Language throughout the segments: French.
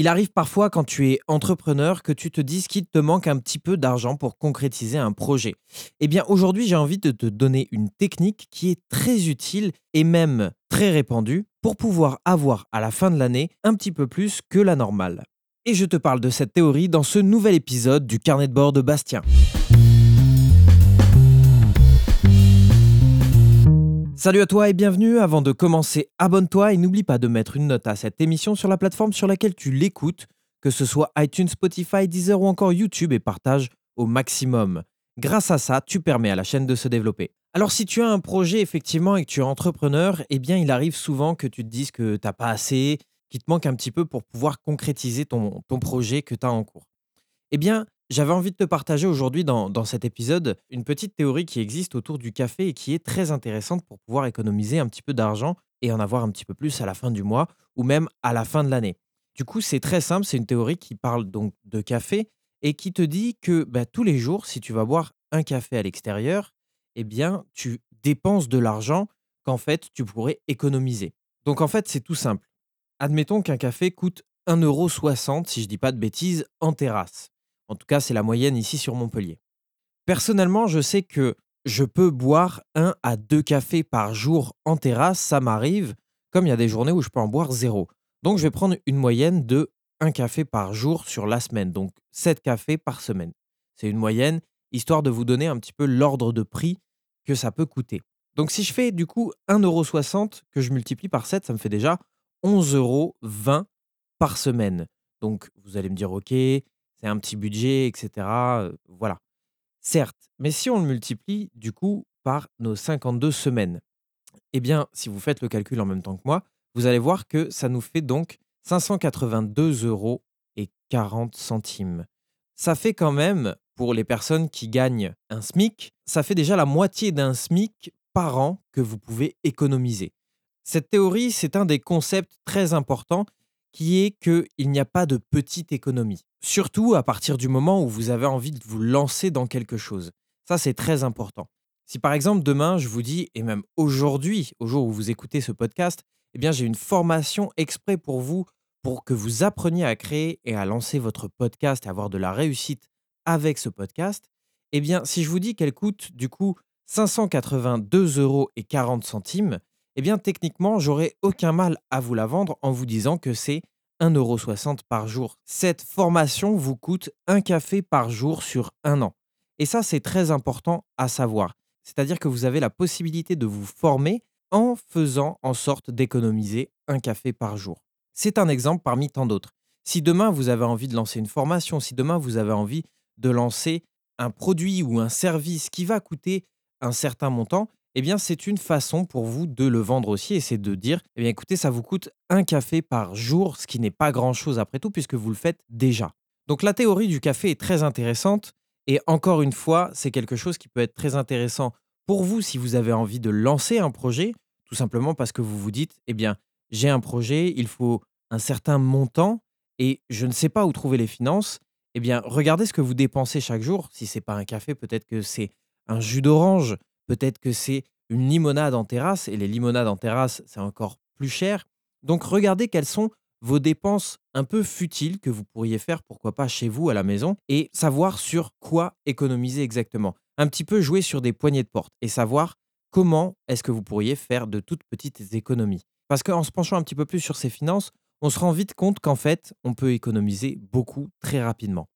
Il arrive parfois quand tu es entrepreneur que tu te dises qu'il te manque un petit peu d'argent pour concrétiser un projet. Eh bien aujourd'hui j'ai envie de te donner une technique qui est très utile et même très répandue pour pouvoir avoir à la fin de l'année un petit peu plus que la normale. Et je te parle de cette théorie dans ce nouvel épisode du carnet de bord de Bastien. Salut à toi et bienvenue. Avant de commencer, abonne-toi et n'oublie pas de mettre une note à cette émission sur la plateforme sur laquelle tu l'écoutes, que ce soit iTunes, Spotify, Deezer ou encore YouTube et partage au maximum. Grâce à ça, tu permets à la chaîne de se développer. Alors si tu as un projet effectivement et que tu es entrepreneur, eh bien il arrive souvent que tu te dises que tu n'as pas assez, qu'il te manque un petit peu pour pouvoir concrétiser ton, ton projet que tu as en cours. Eh bien, j'avais envie de te partager aujourd'hui dans, cet épisode une petite théorie qui existe autour du café et qui est très intéressante pour pouvoir économiser un petit peu d'argent et en avoir un petit peu plus à la fin du mois ou même à la fin de l'année. Du coup, c'est très simple, c'est une théorie qui parle donc de café et qui te dit que bah, tous les jours, si tu vas boire un café à l'extérieur, eh bien, tu dépenses de l'argent qu'en fait, tu pourrais économiser. Donc en fait, c'est tout simple. Admettons qu'un café coûte 1,60€, si je ne dis pas de bêtises, en terrasse. En tout cas, c'est la moyenne ici sur Montpellier. Personnellement, je sais que je peux boire un à deux cafés par jour en terrasse, ça m'arrive, comme il y a des journées où je peux en boire zéro. Donc, je vais prendre une moyenne de un café par jour sur la semaine, donc 7 cafés par semaine. C'est une moyenne, histoire de vous donner un petit peu l'ordre de prix que ça peut coûter. Donc, si je fais du coup 1,60€ que je multiplie par 7, ça me fait déjà 11,20€ par semaine. Donc, vous allez me dire, OK, c'est un petit budget, etc. voilà. Certes, mais si on le multiplie du coup par nos 52 semaines, eh bien, si vous faites le calcul en même temps que moi, vous allez voir que ça nous fait donc 582 euros et 40 centimes. Ça fait quand même, pour les personnes qui gagnent un SMIC, ça fait déjà la moitié d'un SMIC par an que vous pouvez économiser. Cette théorie, c'est un des concepts très importants qui est qu'il n'y a pas de petite économie. Surtout à partir du moment où vous avez envie de vous lancer dans quelque chose. Ça, c'est très important. Si par exemple demain, je vous dis, et même aujourd'hui, au jour où vous écoutez ce podcast, eh bien j'ai une formation exprès pour vous, pour que vous appreniez à créer et à lancer votre podcast et avoir de la réussite avec ce podcast, eh bien si je vous dis qu'elle coûte du coup 582 euros et 40 centimes, eh bien techniquement, j'aurais aucun mal à vous la vendre en vous disant que c'est 1,60€ par jour. Cette formation vous coûte un café par jour sur un an. Et ça, c'est très important à savoir. C'est-à-dire que vous avez la possibilité de vous former en faisant en sorte d'économiser un café par jour. C'est un exemple parmi tant d'autres. Si demain vous avez envie de lancer une formation, si demain vous avez envie de lancer un produit ou un service qui va coûter un certain montant, eh bien, c'est une façon pour vous de le vendre aussi et c'est de dire, eh bien, écoutez, ça vous coûte un café par jour, ce qui n'est pas grand-chose après tout puisque vous le faites déjà. Donc la théorie du café est très intéressante et encore une fois, c'est quelque chose qui peut être très intéressant pour vous si vous avez envie de lancer un projet, tout simplement parce que vous vous dites, eh bien, j'ai un projet, il faut un certain montant et je ne sais pas où trouver les finances. Eh bien, regardez ce que vous dépensez chaque jour. Si c'est pas un café, peut-être que c'est un jus d'orange, Peut-être que c'est une limonade en terrasse, et les limonades en terrasse, c'est encore plus cher. Donc regardez quelles sont vos dépenses un peu futiles que vous pourriez faire, pourquoi pas chez vous à la maison, et savoir sur quoi économiser exactement. Un petit peu jouer sur des poignées de porte et savoir comment est-ce que vous pourriez faire de toutes petites économies. Parce qu'en se penchant un petit peu plus sur ses finances, on se rend vite compte qu'en fait, on peut économiser beaucoup très rapidement.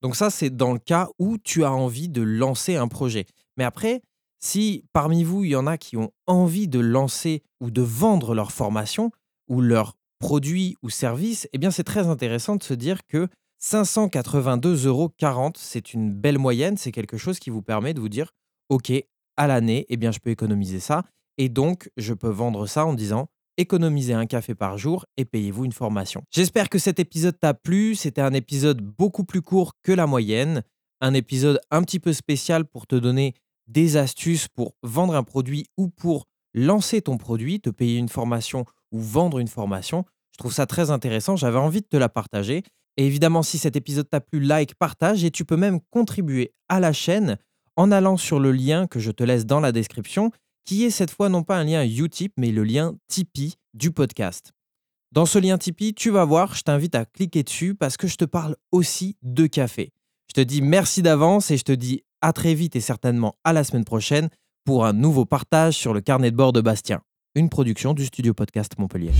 Donc ça, c'est dans le cas où tu as envie de lancer un projet. Mais après, si parmi vous, il y en a qui ont envie de lancer ou de vendre leur formation ou leurs produits ou services, eh bien c'est très intéressant de se dire que 582,40 euros, c'est une belle moyenne, c'est quelque chose qui vous permet de vous dire, OK, à l'année, eh bien je peux économiser ça, et donc je peux vendre ça en disant, économisez un café par jour et payez-vous une formation. J'espère que cet épisode t'a plu, c'était un épisode beaucoup plus court que la moyenne, un épisode un petit peu spécial pour te donner des astuces pour vendre un produit ou pour lancer ton produit, te payer une formation ou vendre une formation. Je trouve ça très intéressant, j'avais envie de te la partager. Et évidemment, si cet épisode t'a plu, like, partage et tu peux même contribuer à la chaîne en allant sur le lien que je te laisse dans la description, qui est cette fois non pas un lien Utip, mais le lien Tipeee du podcast. Dans ce lien Tipeee, tu vas voir, je t'invite à cliquer dessus parce que je te parle aussi de café. Je te dis merci d'avance et je te dis à très vite et certainement à la semaine prochaine pour un nouveau partage sur le carnet de bord de Bastien, une production du studio podcast Montpellier.